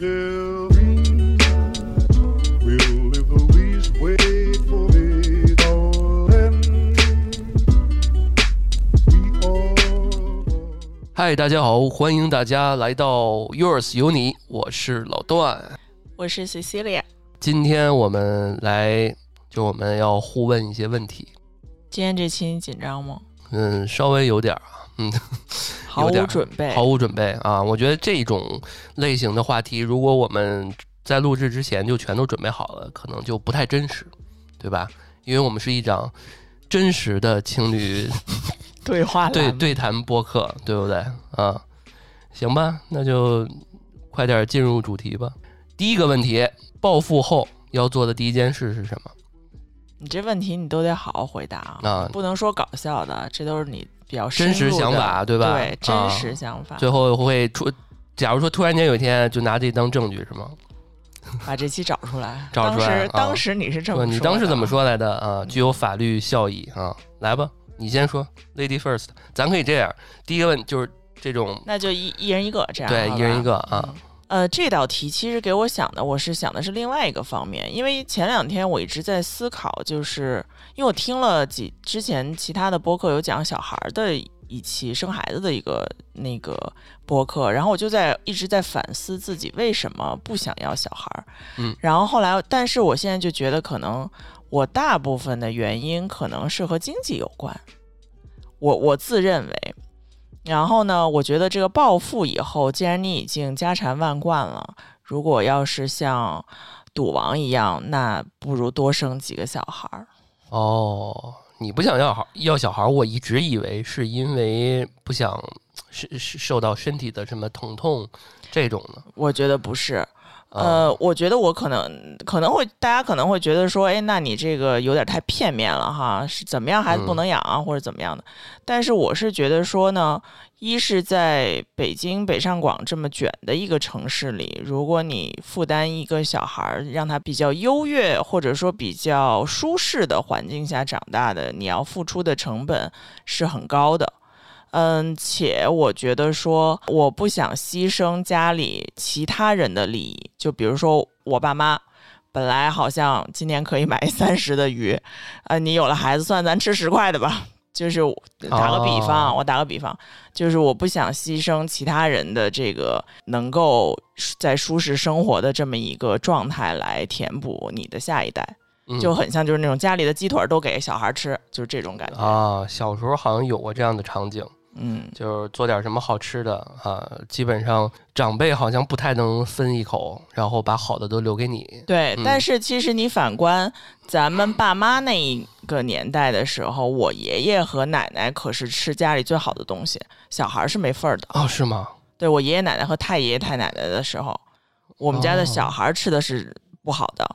嗨，大家好，欢迎大家来到 Yours 有你，我是老段。我是 Cecilia。今天我们来，就我们要互问一些问题。今天这期你紧张吗？嗯，稍微有点儿啊，嗯，毫有点儿无准备。毫无准备啊。我觉得这种类型的话题，如果我们在录制之前就全都准备好了，可能就不太真实，对吧？因为我们是一档真实的情侣 对话对对谈播客，对不对？啊，行吧，那就快点进入主题吧。第一个问题，暴富后要做的第一件事是什么？你这问题你都得好好回答啊，啊不能说搞笑的，这都是你比较真实想法对吧对，啊真实想法。最后会出，假如说突然间有一天就拿这当证据是吗？把这期找出来。找出来当时啊当时你是这么，说的，你当时怎么？说来的啊？具有法律效益啊！来吧，你先说，Lady First，咱可以这样，第一个问就是这种，那就一一人一个这样。对，一人一个啊。嗯呃，这道题其实给我想的，我是想的是另外一个方面，因为前两天我一直在思考，就是因为我听了几之前其他的播客有讲小孩儿的一期生孩子的一个那个播客，然后我就在一直在反思自己为什么不想要小孩儿，嗯，然后后来，但是我现在就觉得可能我大部分的原因可能是和经济有关，我我自认为。然后呢，我觉得这个暴富以后，既然你已经家产万贯了，如果要是像赌王一样，那不如多生几个小孩儿。哦，你不想要孩要小孩，我一直以为是因为不想 是是受到身体的什么疼痛这种呢。我觉得不是，啊呃，我觉得我可能可能会，大家可能会觉得说，哎，那你这个有点太片面了哈，是怎么样孩子不能养啊，或者怎么样的？但是我是觉得说呢，一是在北京北上广这么卷的一个城市里，如果你负担一个小孩儿，让他比较优越或者说比较舒适的环境下长大的，你要付出的成本是很高的。嗯，且我觉得说，我不想牺牲家里其他人的利益，就比如说我爸妈，本来好像今年可以买三十的鱼，呃，你有了孩子，算咱吃十块的吧。就是打个比方，哦我打个比方，就是我不想牺牲其他人的这个能够在舒适生活的这么一个状态来填补你的下一代，嗯就很像就是那种家里的鸡腿儿都给小孩吃，就是这种感觉。啊，小时候好像有过这样的场景。嗯，就是做点什么好吃的啊，基本上长辈好像不太能分一口，然后把好的都留给你。对，嗯但是其实你反观咱们爸妈那一个年代的时候，我爷爷和奶奶可是吃家里最好的东西，小孩是没份儿的。哦，是吗？对我爷爷奶奶和太爷爷太奶奶的时候，我们家的小孩吃的是不好的，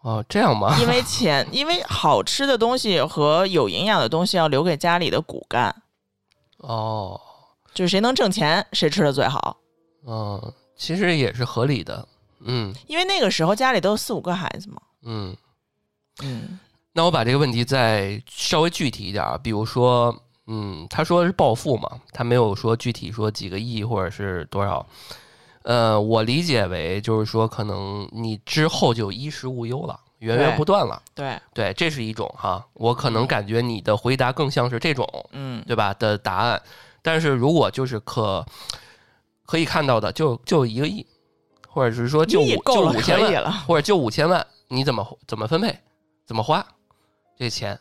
哦，这样吗？因为钱，因为好吃的东西和有营养的东西要留给家里的骨干，哦，就是谁能挣钱谁吃的最好。嗯，其实也是合理的。嗯因为那个时候家里都有四五个孩子嘛。嗯，嗯那我把这个问题再稍微具体一点啊，比如说，嗯，他说是暴富嘛，他没有说具体说几个亿或者是多少。呃，我理解为就是说，可能你之后就衣食无忧了，源源不断了。对，对，这是一种哈，我可能感觉你的回答更像是这种，嗯对吧的答案。但是如果就是可可以看到的，就就一个亿，或者是说就五就五千万。或者就五千万，你怎么怎么分配，怎么花这钱？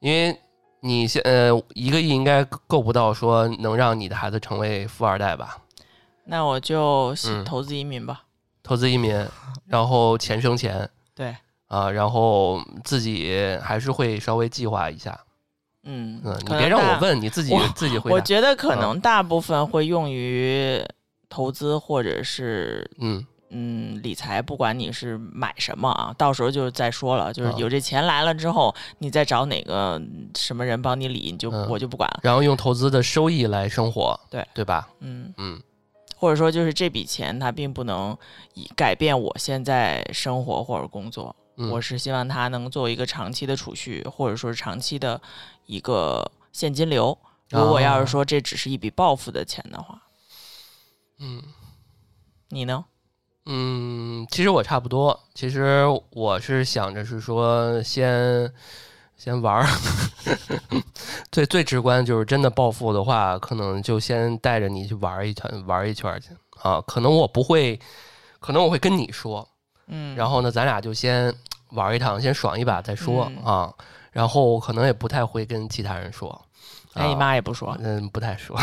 因为你现呃一个亿应该够不到说能让你的孩子成为富二代吧？那我就嗯投资移民吧。投资移民，然后钱生钱对，啊，然后自己还是会稍微计划一下。嗯，嗯，你别让我问，你自己自己回答。我觉得可能大部分会用于投资或者是嗯嗯理财，不管你是买什么啊，到时候就再说了。就是啊有这钱来了之后，你再找哪个什么人帮你理，你就、嗯我就不管了。然后用投资的收益来生活，对对吧？嗯，嗯或者说就是这笔钱它并不能以改变我现在生活或者工作。嗯，我是希望它能作为一个长期的储蓄，或者说是长期的一个现金流。如果要哦是说这只是一笔报复的钱的话，嗯，你呢？嗯，其实我差不多。其实我是想着是说先先玩儿，最最直观就是真的暴富的话，可能就先带着你去玩儿一圈，玩儿一圈儿去啊。可能我不会，可能我会跟你说，嗯，然后呢，咱俩就先玩一趟，先爽一把再说、嗯啊。然后可能也不太会跟其他人说，哎，你啊妈也不说，嗯，不太说，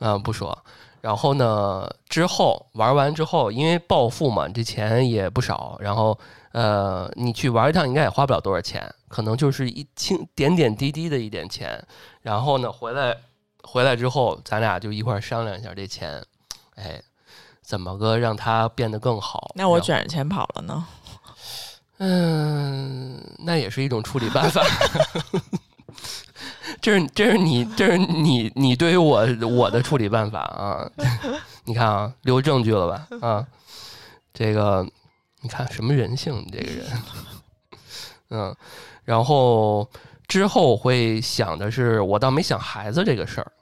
嗯，不说。然后呢，之后玩完之后，因为暴富嘛，这钱也不少。然后，呃，你去玩一趟应该也花不了多少钱，可能就是一轻点点滴滴的一点钱。然后呢，回来回来之后，咱俩就一块儿商量一下这钱，哎，怎么个让它变得更好。那我卷着钱跑了呢？嗯，那也是一种处理办法。这是这是你这是你你对于我我的处理办法啊！你看啊，留证据了吧？啊，这个你看什么人性？你这个人，嗯，然后之后会想的是，我倒没想孩子这个事儿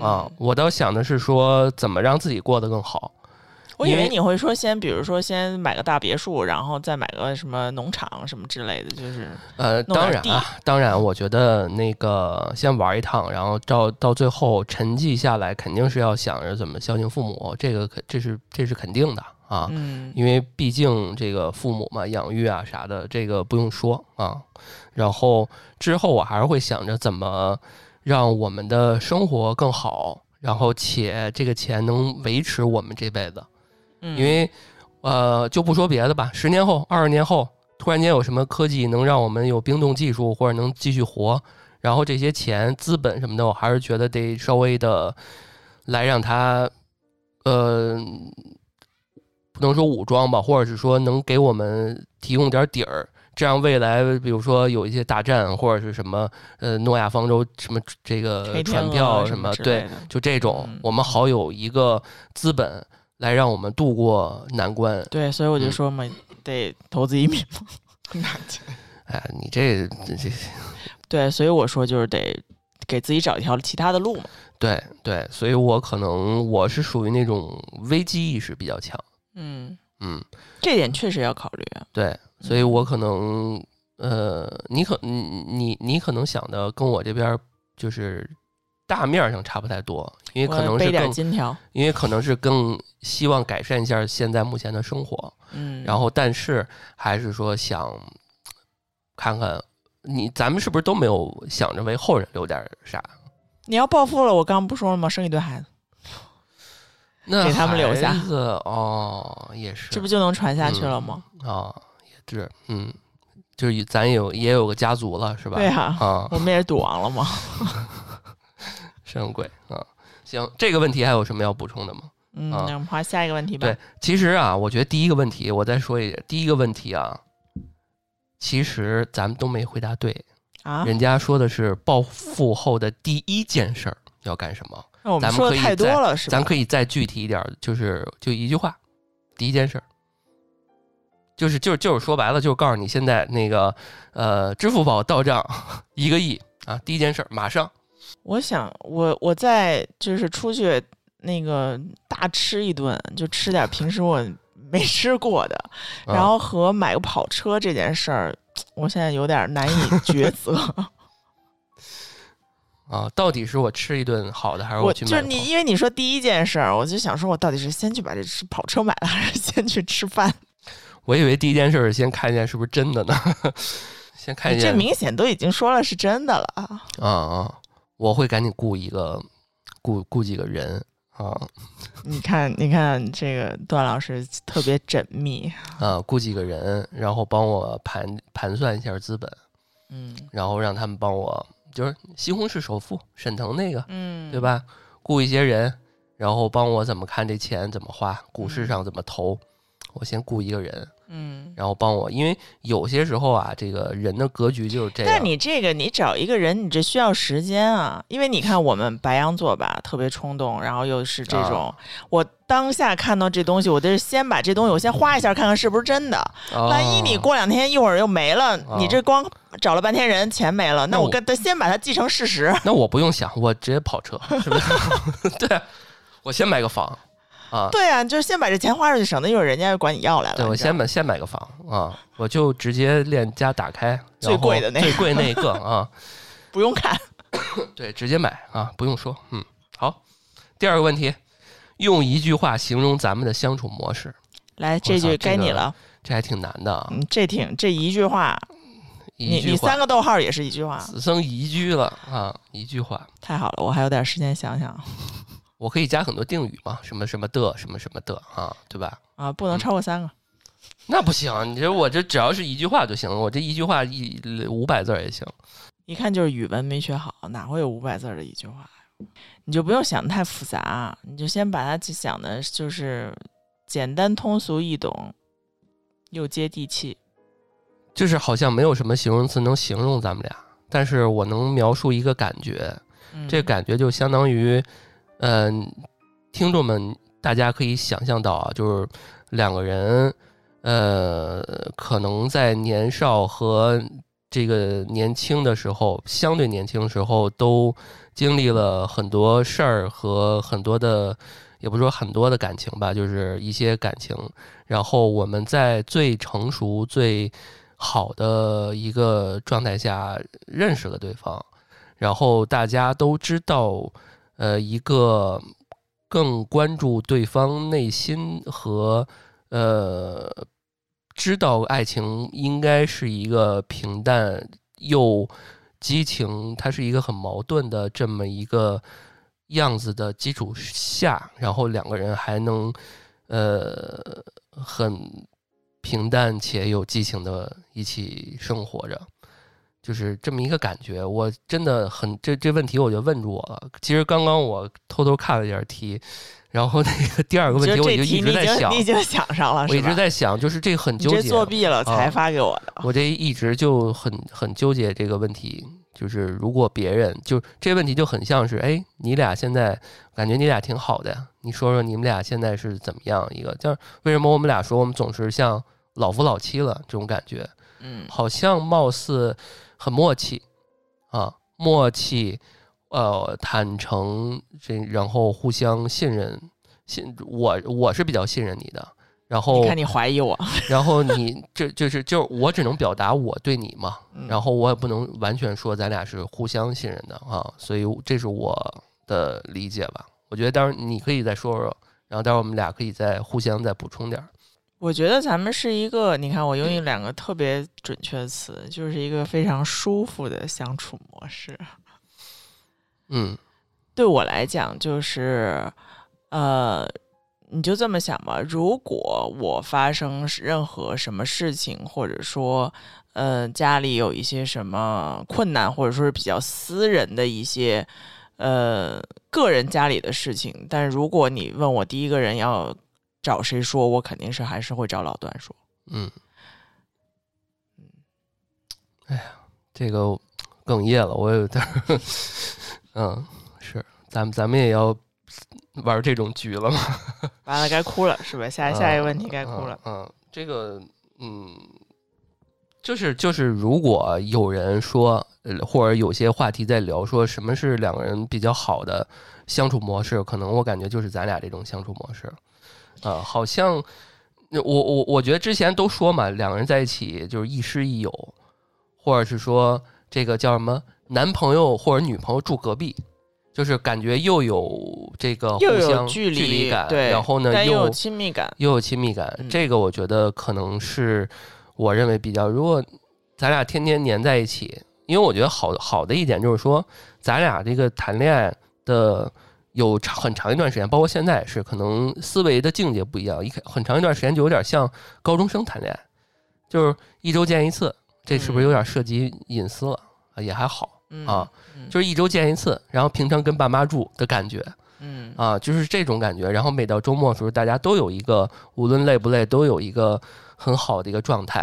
啊，嗯我倒想的是说怎么让自己过得更好。我以为你会说先，比如说先买个大别墅，然后再买个什么农场什么之类的，就是呃，当然啊，当然，我觉得那个先玩一趟，然后到到最后沉寂下来，肯定是要想着怎么孝敬父母，这个肯这是这是肯定的啊，嗯因为毕竟这个父母嘛，养育啊啥的，这个不用说啊。然后之后我还是会想着怎么让我们的生活更好，然后且这个钱能维持我们这辈子。嗯，因为呃，就不说别的吧，十年后、二十年后，突然间有什么科技能让我们有冰冻技术，或者能继续活，然后这些钱、资本什么的，我还是觉得得稍微的来让它，呃，不能说武装吧，或者是说能给我们提供点底儿。这样未来，比如说有一些大战或者是什么，呃，诺亚方舟什么这个船票什么，对就这种嗯，我们好有一个资本来让我们度过难关。对，所以我就嗯说嘛，得投资移民 哎，你这这这，对，所以我说就是得给自己找一条其他的路嘛。对对，所以我可能我是属于那种危机意识比较强，嗯，嗯，这点确实要考虑啊。对，所以我可能呃，你可你你你可能想的跟我这边就是大面上差不太多，因为可能是更金条。因为可能是更希望改善一下现在目前的生活，嗯，然后但是还是说想看看你咱们是不是都没有想着为后人留点啥？你要暴富了，我刚刚不说了吗？生一堆孩子，那给他们留下哦，也是，这不就能传下去了吗？啊、也是，嗯，就是咱有也有个家族了，是吧？对啊，啊，我们也是赌王了吗。神鬼啊！行，这个问题还有什么要补充的吗？嗯，啊那我们换下一个问题吧。对，其实啊，我觉得第一个问题，我再说一下，第一个问题啊，其实咱们都没回答对。啊，人家说的是暴富后的第一件事儿要干什么，那我们说的太多了，是吧？咱可以再具体一点儿，就是就一句话，第一件事儿。就是就是就是说白了，就是告诉你现在那个呃，支付宝到账 一个亿啊，第一件事儿马上我想，我我再就是出去那个大吃一顿，就吃点平时我没吃过的，啊然后和买个跑车这件事儿，我现在有点难以抉择。啊，到底是我吃一顿好的，还是我去就是你，因为你说第一件事儿，我就想说，我到底是先去把这吃跑车买了，还是先去吃饭？我以为第一件事儿是先看一下是不是真的呢，先看一下这明显都已经说了是真的了啊！啊啊，我会赶紧雇一个雇雇几个人啊 你看，你看这个段老师特别缜密，啊，雇几个人，然后帮我盘盘算一下资本，嗯然后让他们帮我，就是西红柿首富沈腾那个，嗯，对？吧？雇一些人，然后帮我怎么看这钱怎么花，股市上怎么投。我先雇一个人，嗯。然后帮我，因为有些时候啊，这个人的格局就是这样。但你这个，你找一个人，你这需要时间啊，因为你看我们白羊座吧，特别冲动，然后又是这种，啊我当下看到这东西，我得先把这东西我先花一下，看看是不是真的。哦万一你过两天一会儿又没了，哦你这光找了半天人，钱没了，那那我我跟他先把它记成事实。那我不用想，我直接跑车，是不是？对啊，我先买个房，啊。对啊，就是先把这钱花出去，省得一会儿人家又管你要来了。对，我先买先买个房啊，我就直接链家打开，最贵的那个最贵那一个啊，不用看。对，直接买啊，不用说。嗯，好。第二个问题，用一句话形容咱们的相处模式，来，这句该你了。这还挺难的啊。嗯，这挺这一句话，你你三个逗号也是一句话，此生宜居了啊，一句话。太好了，我还有点时间想想我可以加很多定语嘛，什么什么的，什么什么的啊，对吧？啊，不能超过三个。那不行，你这我这只要是一句话就行了，我这一句话一五百字儿也行。一看就是语文没学好，哪会有五百字儿的一句话？你就不用想得太复杂，你就先把它想的就是简单通俗易懂，又接地气。就是好像没有什么形容词能形容咱们俩，但是我能描述一个感觉，嗯、这感觉就相当于，嗯、听众们大家可以想象到啊，就是两个人，呃，可能在年少和这个年轻的时候，相对年轻的时候，都经历了很多事儿和很多的，也不说很多的感情吧，就是一些感情。然后我们在最成熟、最好的一个状态下认识了对方，然后大家都知道，呃，一个更关注对方内心和呃，知道爱情应该是一个平淡又激情，它是一个很矛盾的这么一个样子的基础下，然后两个人还能呃很平淡且有激情的一起生活着。就是这么一个感觉，我真的很这这问题我就问住我了。其实刚刚我偷偷看了一点题，然后那个第二个问题我就一直在想经你，已经想上了，我一直在想，就是这个很纠结。作弊了才啊发给我的。我这一直就很很纠结这个问题，就是如果别人就这问题就很像是，哎，你俩现在感觉你俩挺好的呀，你说说你们俩现在是怎么样一个？就是为什么我们俩说我们总是像老夫老妻了这种感觉？嗯好像貌似很默契啊，默契，呃，坦诚，这然后互相信任，信我我是比较信任你的，然后你看你怀疑我，然后你这就是就是我只能表达我对你嘛，嗯然后我也不能完全说咱俩是互相信任的啊，所以这是我的理解吧。我觉得待会儿你可以再说说，然后待会儿我们俩可以再互相再补充点儿。我觉得咱们是一个，你看我用一两个特别准确的词，就是一个非常舒服的相处模式。嗯对我来讲，就是呃，你就这么想吧。如果我发生任何什么事情，或者说呃家里有一些什么困难，或者说是比较私人的一些呃个人家里的事情，但如果你问我第一个人要找谁说，我肯定是还是会找老段说。嗯，哎呀，这个哽咽了，我有点儿，嗯，是，咱们咱们也要玩这种局了吗？完了，该哭了是吧？下下一个问题该哭了。嗯。嗯，这个，嗯，就是就是，如果有人说，呃或者有些话题在聊，说什么是两个人比较好的相处模式，可能我感觉就是咱俩这种相处模式。啊、好像那我我我觉得之前都说嘛，两个人在一起就是亦师亦友，或者是说这个叫什么男朋友或者女朋友住隔壁，就是感觉又有这个互相距离感，对，然后呢又有亲密感。又有亲密感，嗯这个我觉得可能是我认为比较，如果咱俩天天黏在一起，因为我觉得好好的一点就是说，咱俩这个谈恋爱的有长很长一段时间，包括现在也是，可能思维的境界不一样，一开很长一段时间就有点像高中生谈恋爱，就是一周见一次，这是不是有点涉及隐私了？啊，也还好，嗯啊，嗯就是一周见一次，然后平常跟爸妈住的感觉，嗯啊，就是这种感觉。然后每到周末的时候，大家都有一个，无论累不累，都有一个很好的一个状态。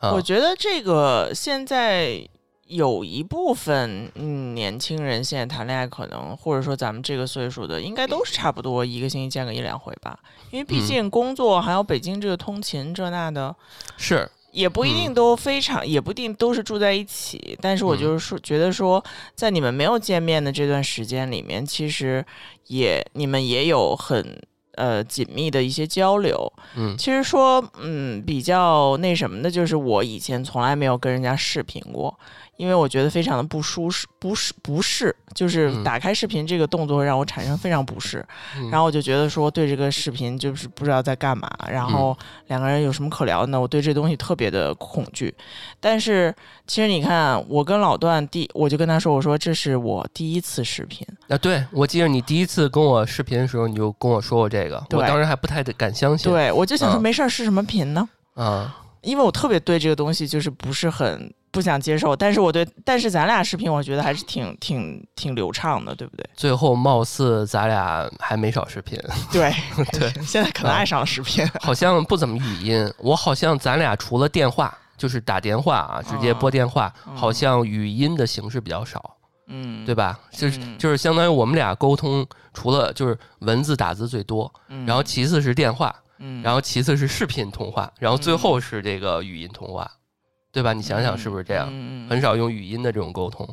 啊我，觉得这个现在有一部分嗯年轻人现在谈恋爱，可能或者说咱们这个岁数的，应该都是差不多一个星期见个一两回吧。因为毕嗯竟工作还有北京这个通勤这那的，是，也不一定都非常，也不一定都是住在一起。但是我嗯就是说，觉得说，在你们没有见面的这段时间里面，其实也你们也有很呃紧密的一些交流。嗯其实说，嗯，比较那什么的，就是我以前从来没有跟人家视频过，因为我觉得非常的不舒适，不适不适，就是嗯打开视频这个动作会让我产生非常不适，嗯然后我就觉得说对这个视频就是不知道在干嘛，然后两个人有什么可聊的呢？我对这东西特别的恐惧。但是其实你看，我跟老段第，我就跟他说，我说这是我第一次视频，啊，对，我记得你第一次跟我视频的时候，你就跟我说过这个，我当时还不太敢相信。对我就想说嗯没事儿视什么频呢？啊，因为我特别对这个东西就是不是很不想接受，但是我对，但是咱俩视频我觉得还是挺挺挺流畅的，对不对？最后貌似咱俩还没少视频，对对，现在可能爱上了视频，好像不怎么语音。我好像咱俩除了电话，就是打电话啊，直接拨电话，嗯好像语音的形式比较少，嗯，对吧？就是嗯就是相当于我们俩沟通，除了就是文字打字最多，嗯然后其次是电话，嗯，然后其次是视频通话，然后最后是这个语音通话，对吧？你想想是不是这样？嗯嗯很少用语音的这种沟通，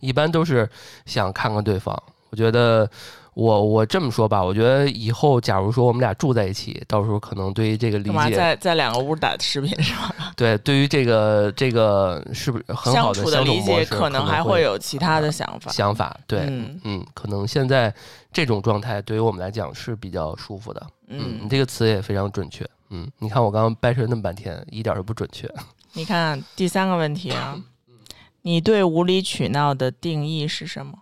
一般都是想看看对方。我觉得我我这么说吧，我觉得以后假如说我们俩住在一起，到时候可能对于这个理解，在在两个屋打视频是吧？对，对于这个这个是不是很好相处的相处理解可能还会会有其他的想法。想法。对，嗯嗯，可能现在这种状态对于我们来讲是比较舒服的。嗯，你嗯，这个词也非常准确。嗯，你看我刚刚掰扯那么半天，一点儿都不准确。你看第三个问题啊，嗯 你对无理取闹的定义是什么？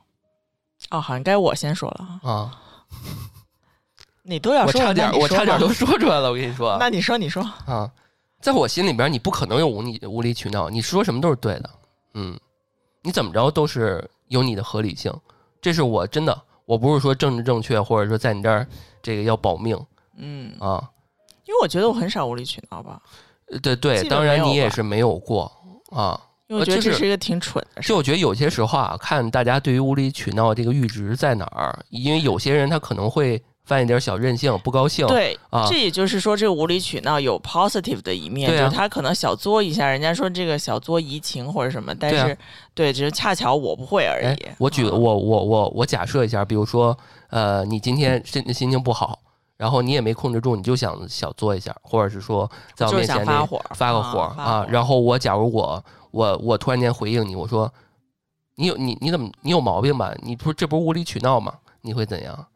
哦，好像该我先说了啊，啊，你都要说我，差点我差点都说出来了，我跟你说。那你说，你说，啊，在我心里边，你不可能有无理无理取闹，你说什么都是对的，嗯，你怎么着都是有你的合理性，这是我真的，我不是说政治正确，或者说在你这儿这个要保命嗯，啊，因为我觉得我很少无理取闹吧，呃对对，当然你也是没有过啊，因为我觉得这是一个挺蠢的事。就我觉得有些时候啊，看大家对于无理取闹这个阈值在哪儿，因为有些人他可能会犯一点小任性，不高兴，对，啊。这也就是说，这个无理取闹有 positive 的一面，就是他可能小作一下，人家说这个小作怡情或者什么，但是对，只是恰巧我不会而哎已。，我举嗯我我我我假设一下，比如说，呃，你今天心心情不好，然后你也没控制住，你就想小作一下，或者是说在我就是面前发火，发个火啊啊，然后我假如我我我突然间回应你，我说你有你你怎么你有毛病吧？你不是这不是无理取闹吗？你会怎样？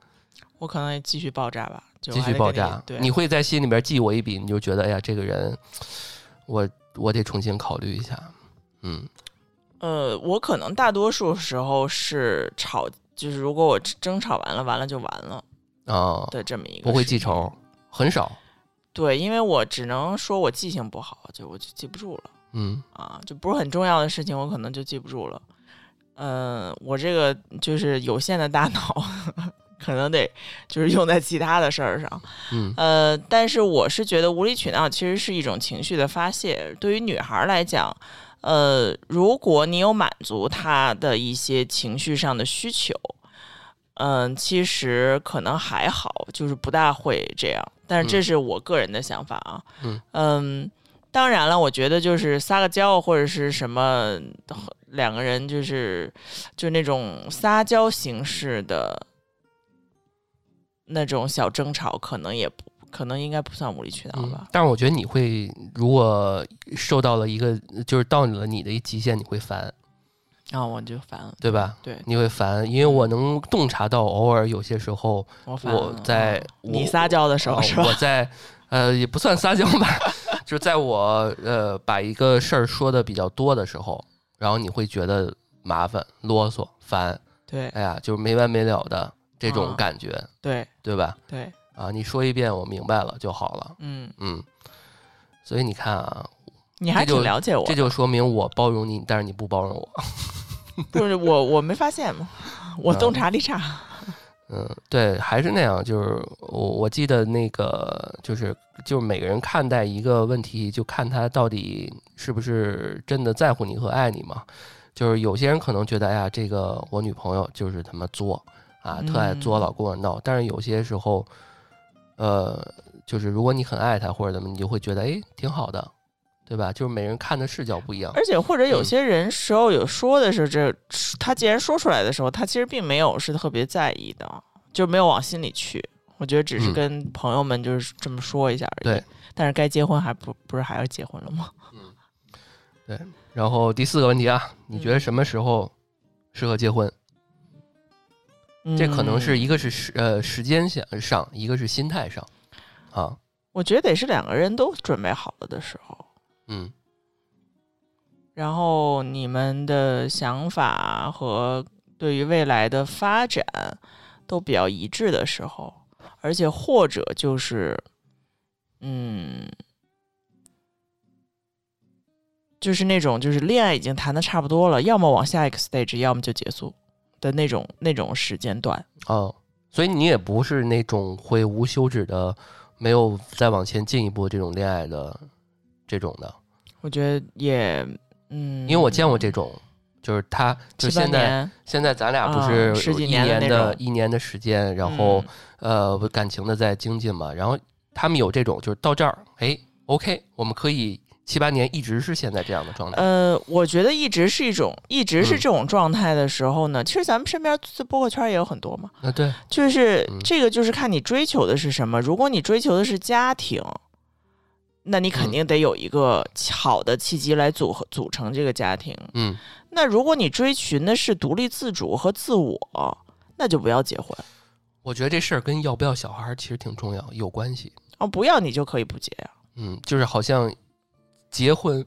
我可能也继续爆炸吧，继续爆炸？对，你会在心里边记我一笔，你就觉得哎呀，这个人，我我得重新考虑一下。嗯呃，我可能大多数时候是吵，就是如果我争吵完了，完了就完了啊，的这么一个，不会记。仇，很少。对，因为我只能说我记性不好，就我就记不住了。嗯啊，就不是很重要的事情，我可能就记不住了。嗯、我这个就是有限的大 脑，可能得就是用在其他的事儿上。嗯呃，但是我是觉得无理取闹其实是一种情绪的发泄。对于女孩儿来讲，呃，如果你有满足她的一些情绪上的需求，嗯、其实可能还好，就是不大会这样。但是这嗯是我个人的想法啊。嗯嗯当然了，我觉得就是撒个娇或者是什么，两个人就是就那种撒娇形式的那种小争吵，可能也不可能应该不算无理取闹嗯吧。，但是我觉得你会，如果受到了一个，就是到了你的一极限，你会烦，然后我就烦了，对吧？对你会烦，因为我能洞察到，偶尔有些时候我在嗯你我撒娇的时候呃是吧？我在呃也不算撒娇吧，就是在我呃把一个事儿说的比较多的时候，然后你会觉得麻烦、啰嗦、烦，对哎呀，就是没完没了的这种啊感觉，对对吧？对，啊，你说一遍我明白了就好了，嗯，嗯。所以你看啊，你还挺了解我的，这就说明我包容你，但是你不包容我。不是我我没发现嘛，我洞察力差。嗯，对，还是那样，就是我我记得那个就是就是每个人看待一个问题，就看他到底是不是真的在乎你和爱你嘛。就是有些人可能觉得，哎呀，这个我女朋友就是他妈作啊，特爱作，嗯老跟我闹。但是有些时候，呃，就是如果你很爱她或者怎么，你就会觉得，哎，挺好的，对吧？就是每人看的视角不一样。而且或者有嗯些人时候有说的是这，他既然说出来的时候，他其实并没有是特别在意的，就没有往心里去，我觉得只是嗯跟朋友们就是这么说一下而已。对，但是该结婚还不不是还要结婚了吗？嗯，对然后第四个问题啊，你觉得什么时候适合结婚？这可能是嗯一个是时呃时间上上，一个是心态上啊，我觉得得是两个人都准备好了的时候，嗯然后你们的想法和对于未来的发展都比较一致的时候，而且或者就是，嗯，就是那种就是恋爱已经谈的差不多了，要么往下一个 stage，要么就结束的那种那种时间段。哦，所以你也不是那种会无休止的，没有再往前进一步这种恋爱的这种的，我觉得也，嗯，因为我见过这种，就是他就现在，现在咱俩不啊是十几年年的一年的时间，然后嗯呃感情的在精进嘛，然后他们有这种就是到这儿，哎，OK，我们可以七八年一直是现在这样的状态，呃，我觉得一直是一种，一直是嗯这种状态的时候呢，其实咱们身边这播客圈也有很多嘛，啊对，就是嗯这个就是看你追求的是什么。如果你追求的是家庭，那你肯嗯。定得有一个好的契机来组合组成这个家庭。嗯。那如果你追寻的是独立自主和自我，那就不要结婚。我觉得这事儿跟要不要小孩儿其实挺重要，有关系。哦，不要你就可以不结呀、嗯，就是好像结婚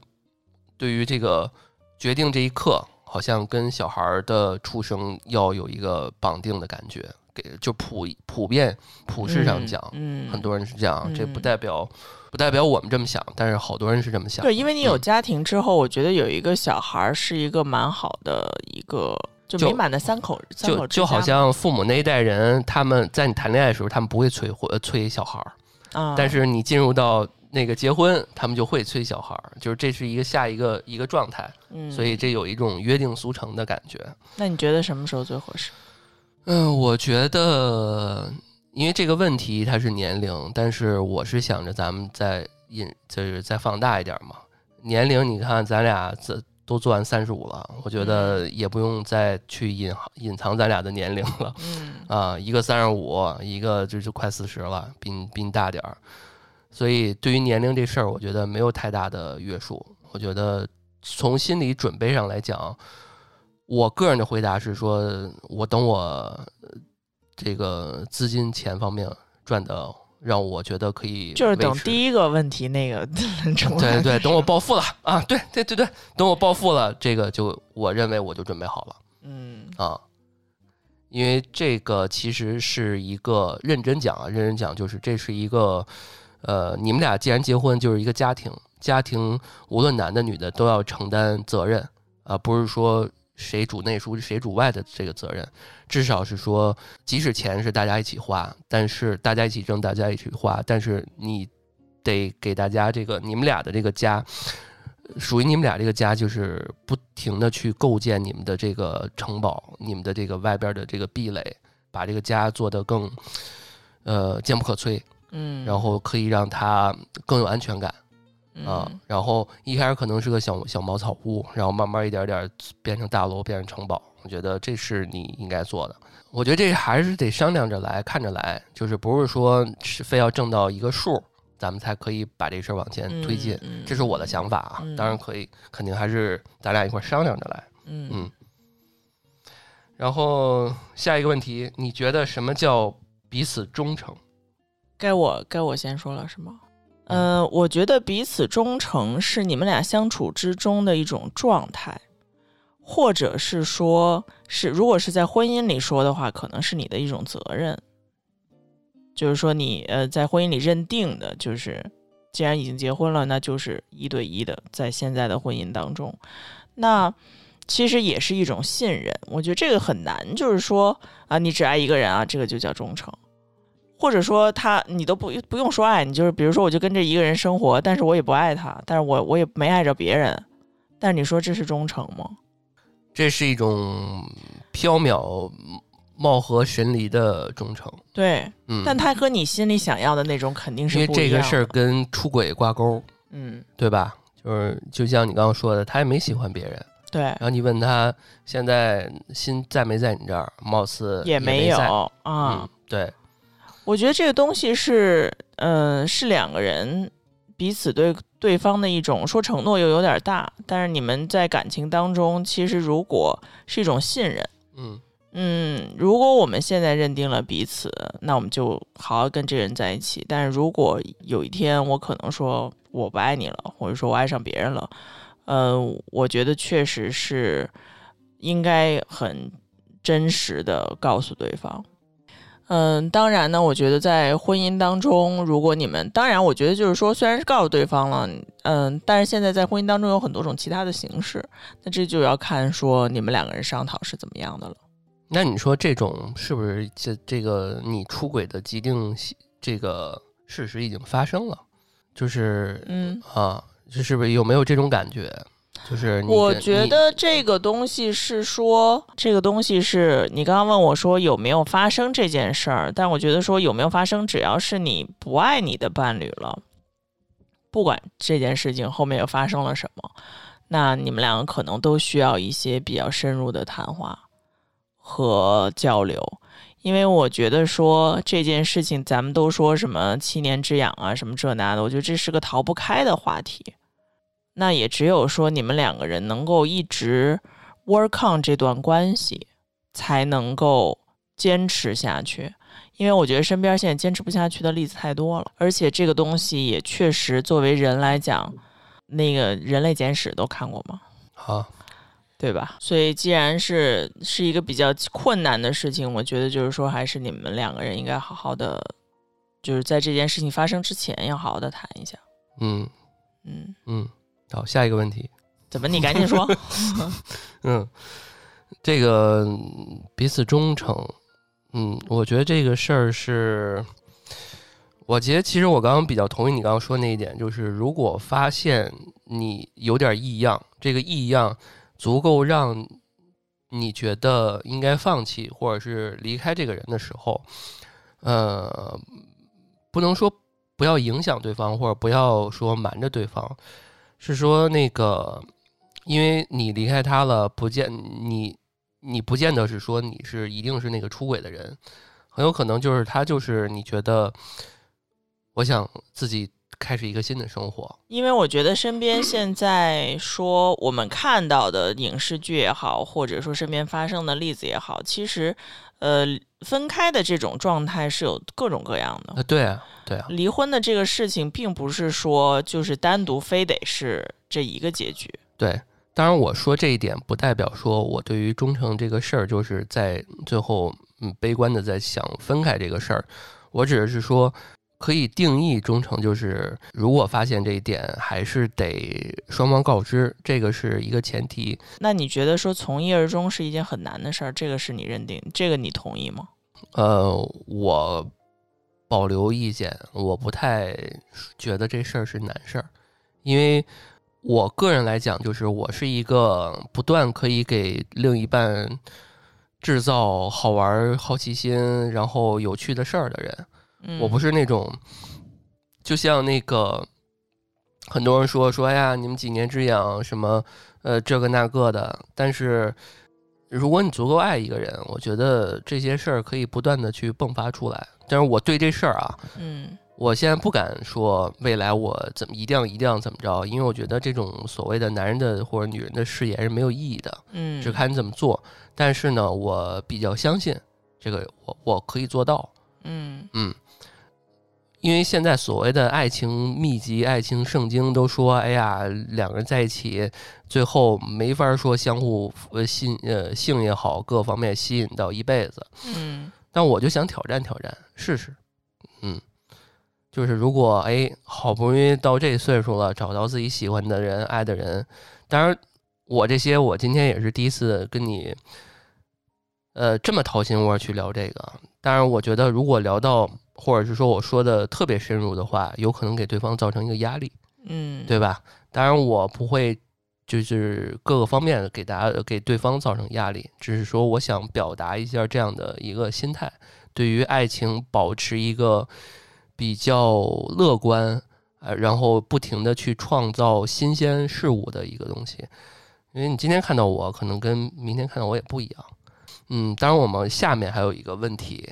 对于这个决定这一刻，好像跟小孩儿的出生要有一个绑定的感觉，给就普普遍普世上讲，嗯，嗯很多人是这样，这不嗯。代表不代表我们这么想，但是好多人是这么想。对，因为你有嗯家庭之后，我觉得有一个小孩儿是一个蛮好的一个，就就美满的三口三就就好像父母那一代人，他们在你谈恋爱的时候，他们不会催婚呃催小孩儿，啊，但是你进入到那个结婚，他们就会催小孩儿，就是这是一个下一个一个状态。嗯，所以这有一种约定俗成的感觉。那你觉得什么时候最合适？嗯，我觉得，因为这个问题它是年龄，但是我是想着咱们再引，就是再放大一点嘛。年龄，你看咱俩这都做完三十五了，我觉得也不用再去隐隐藏咱俩的年龄了嗯啊。一个三十五，一个就是快四十了，比你比你大点儿。所以对于年龄这事儿，我觉得没有太大的约束。我觉得从心理准备上来讲，我个人的回答是说，我等我呃这个资金钱方面赚的，让我觉得可以就是等第一个问题那个 出来对对，等我暴富了啊！对对对对，等我暴富了，这个就我认为我就准备好了嗯啊。因为这个其实是一个认真讲啊，认真讲就是这是一个，呃，你们俩既然结婚，就是一个家庭，家庭无论男的女的都要承担责任啊，不是说谁主内输谁主外的这个责任，至少是说，即使钱是大家一起花，但是大家一起挣，大家一起花，但是你得给大家这个你们俩的这个家，属于你们俩这个家，就是不停的去构建你们的这个城堡，你们的这个外边的这个壁垒，把这个家做得更呃坚不可摧，嗯，然后可以让它更有安全感。啊，嗯然后一开始可能是个小小茅草屋，然后慢慢一点点变成大楼，变成城堡。我觉得这是你应该做的。我觉得这还是得商量着来，看着来，就是不是说是非要挣到一个数，咱们才可以把这事儿往前推进。嗯这是我的想法啊，嗯当然可以，肯定还是咱俩一块儿商量着来。嗯嗯然后下一个问题，你觉得什么叫彼此忠诚？该我该我先说了是吗？呃，我觉得彼此忠诚是你们俩相处之中的一种状态，或者是说是如果是在婚姻里说的话，可能是你的一种责任。就是说你呃在婚姻里认定的，就是既然已经结婚了，那就是一对一的，在现在的婚姻当中，那其实也是一种信任。我觉得这个很难，就是说啊，你只爱一个人啊，这个就叫忠诚。或者说他你都不不用说爱，你就是比如说我就跟这一个人生活，但是我也不爱他，但是我我也没爱着别人，但是你说这是忠诚吗？这是一种缥缈、貌合神离的忠诚。对，嗯，但他和你心里想要的那种肯定是因为不一样的这个事儿，跟出轨挂钩，嗯，对吧？就是就像你刚刚说的，他也没喜欢别人，对，然后你问他现在心在没在你这儿，貌似也没有啊嗯，。对，我觉得这个东西是，嗯、是两个人彼此对对方的一种说承诺又有点大，但是你们在感情当中，其实如果是一种信任，嗯嗯，如果我们现在认定了彼此，那我们就好好跟这个人在一起。但是如果有一天我可能说我不爱你了，或者说我爱上别人了，呃，我觉得确实是应该很真实的告诉对方。嗯，当然呢，我觉得在婚姻当中，如果你们，当然，我觉得就是说，虽然是告诉对方了，嗯，但是现在在婚姻当中有很多种其他的形式，那这就要看说你们两个人商讨是怎么样的了。那你说这种是不是这这个你出轨的既定系这个事实已经发生了？就是嗯，啊，这是不是有没有这种感觉？就是你我觉得这个东西是说，这个东西是你刚刚问我说有没有发生这件事儿，但我觉得说有没有发生，只要是你不爱你的伴侣了，不管这件事情后面又发生了什么，那你们两个可能都需要一些比较深入的谈话和交流。因为我觉得说这件事情，咱们都说什么七年之痒啊，什么这那的，我觉得这是个逃不开的话题。那也只有说你们两个人能够一直 work on 这段关系，才能够坚持下去。因为我觉得身边现在坚持不下去的例子太多了，而且这个东西也确实作为人来讲，那个人类简史都看过吗？啊，对吧？所以既然是是一个比较困难的事情，我觉得就是说，还是你们两个人应该好好的，就是在这件事情发生之前，要好好的谈一下。嗯嗯，嗯，好，下一个问题，怎么？你赶紧说。嗯，这个嗯彼此忠诚，嗯，我觉得这个事儿是，我觉得其实我刚刚比较同意你刚刚说那一点，就是如果发现你有点异样，这个异样足够让你觉得应该放弃或者是离开这个人的时候，呃，不能说不要影响对方，或者不要说瞒着对方，是说那个，因为你离开他了，不见你，你不见得是说你是一定是那个出轨的人，很有可能就是他就是你觉得，我想自己开始一个新的生活，因为我觉得身边现在说我们看到的影视剧也好，或者说身边发生的例子也好，其实呃分开的这种状态是有各种各样的啊，。对啊，对啊，离婚的这个事情，并不是说就是单独非得是这一个结局。对。当然，我说这一点不代表说我对于忠诚这个事儿就是在最后嗯悲观的在想分开这个事儿，我只是说可以定义忠诚，就是如果发现这一点，还是得双方告知，这个是一个前提。那你觉得说从一而终是一件很难的事儿，这个是你认定，这个你同意吗？呃，我保留意见，我不太觉得这事儿是难事儿，因为我个人来讲，就是我是一个不断可以给另一半制造好玩儿、好奇心，然后有趣的事儿的人。嗯，我不是那种，就像那个很多人说说哎呀，你们几年之痒什么呃这个那个的，但是如果你足够爱一个人，我觉得这些事儿可以不断的去迸发出来。但是我对这事儿啊，嗯我现在不敢说未来我怎么一定要一定要怎么着，因为我觉得这种所谓的男人的或者女人的誓言是没有意义的，嗯，只看你怎么做。但是呢，我比较相信这个我我可以做到。嗯嗯，因为现在所谓的爱情秘籍、爱情圣经都说，哎呀，两个人在一起，最后没法说相互呃性呃性也好，各方面吸引到一辈子。嗯但我就想挑战挑战，试试。嗯，就是如果哎，好不容易到这岁数了，找到自己喜欢的人、爱的人，当然我这些我今天也是第一次跟你，呃，这么掏心窝去聊这个。当然，我觉得如果聊到或者是说我说的特别深入的话，有可能给对方造成一个压力，嗯，对吧？当然，我不会就是各个方面给大家给对方造成压力，只是说我想表达一下这样的一个心态，对于爱情保持一个比较乐观，呃，然后不停的去创造新鲜事物的一个东西。因为你今天看到我，可能跟明天看到我也不一样。嗯，当然，我们下面还有一个问题，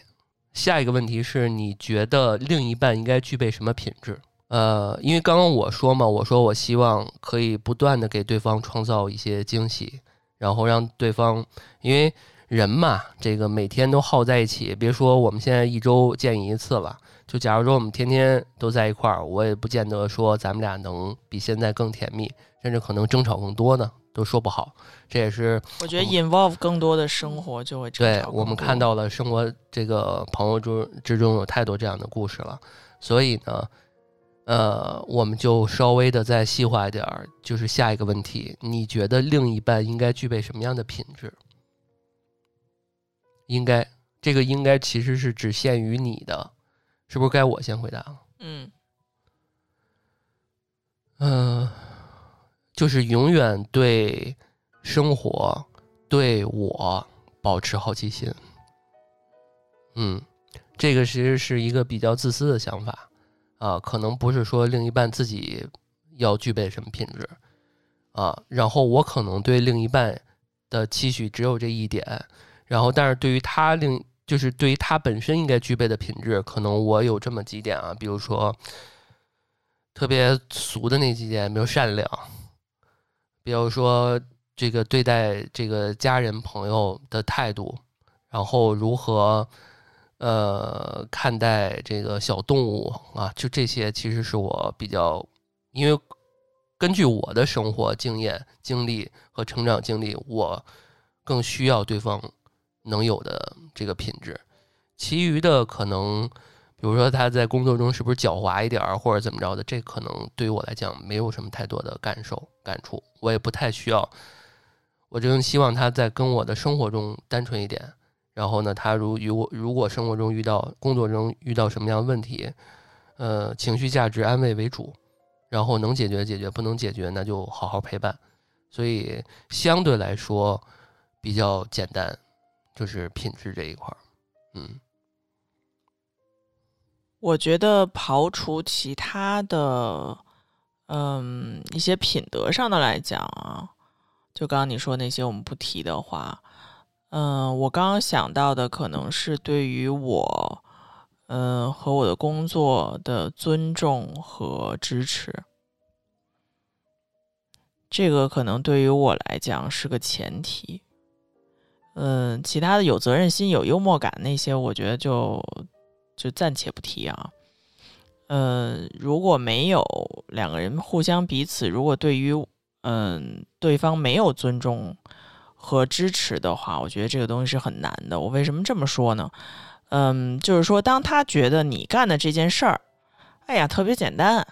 下一个问题是你觉得另一半应该具备什么品质？呃，因为刚刚我说嘛，我说我希望可以不断的给对方创造一些惊喜，然后让对方，因为人嘛，这个每天都耗在一起，别说我们现在一周见一次了，就假如说我们天天都在一块儿，我也不见得说咱们俩能比现在更甜蜜，甚至可能争吵更多呢，都说不好。这也是我觉得 involve 更多的生活就会争对我们看到了生活这个朋友中之中有太多这样的故事了，所以呢，呃，我们就稍微的再细化一点儿，就是下一个问题，你觉得另一半应该具备什么样的品质？应该这个应该其实是只限于你的，是不是该我先回答了？嗯嗯、就是永远对生活、对我保持好奇心。嗯，这个其实是一个比较自私的想法啊，可能不是说另一半自己要具备什么品质啊，然后我可能对另一半的期许只有这一点，然后但是对于他另就是对于他本身应该具备的品质，可能我有这么几点啊，比如说特别俗的那几点，比如善良，比如说这个对待这个家人朋友的态度，然后如何呃看待这个小动物啊，就这些其实是我比较，因为根据我的生活经验、经历和成长经历，我更需要对方能有的这个品质。其余的可能，比如说他在工作中是不是狡猾一点儿，或者怎么着的，这可能对于我来讲没有什么太多的感受感触，我也不太需要。我真希望他在跟我的生活中单纯一点。然后呢，他如如果如果生活中遇到工作中遇到什么样的问题，呃，情绪价值安慰为主，然后能解决解决，不能解决那就好好陪伴。所以相对来说比较简单，就是品质这一块儿，嗯我觉得刨除其他的，嗯，一些品德上的来讲啊，就刚刚你说那些我们不提的话，嗯，我刚刚想到的可能是对于我，嗯，和我的工作的尊重和支持，这个可能对于我来讲是个前提。嗯，其他的有责任心、有幽默感那些，我觉得就就暂且不提啊。呃，如果没有两个人互相彼此，如果对于嗯对方没有尊重和支持的话，我觉得这个东西是很难的。我为什么这么说呢？嗯，就是说，当他觉得你干的这件事儿，哎呀，特别简单，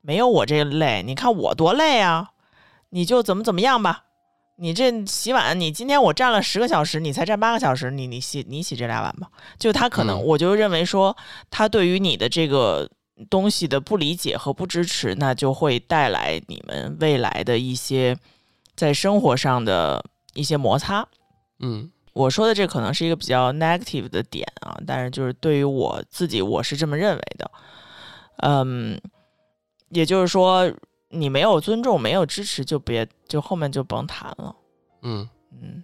没有我这累，你看我多累啊，你就怎么怎么样吧。你这洗碗，你今天我站了十个小时，你才站八个小时，你你洗你洗这俩碗吧。就他可能，嗯我就认为说，他对于你的这个东西的不理解和不支持，那就会带来你们未来的一些在生活上的一些摩擦。嗯我说的这可能是一个比较 negative 的点啊，但是就是对于我自己，我是这么认为的。嗯，也就是说，你没有尊重，没有支持，就别就后面就甭谈了。嗯，嗯，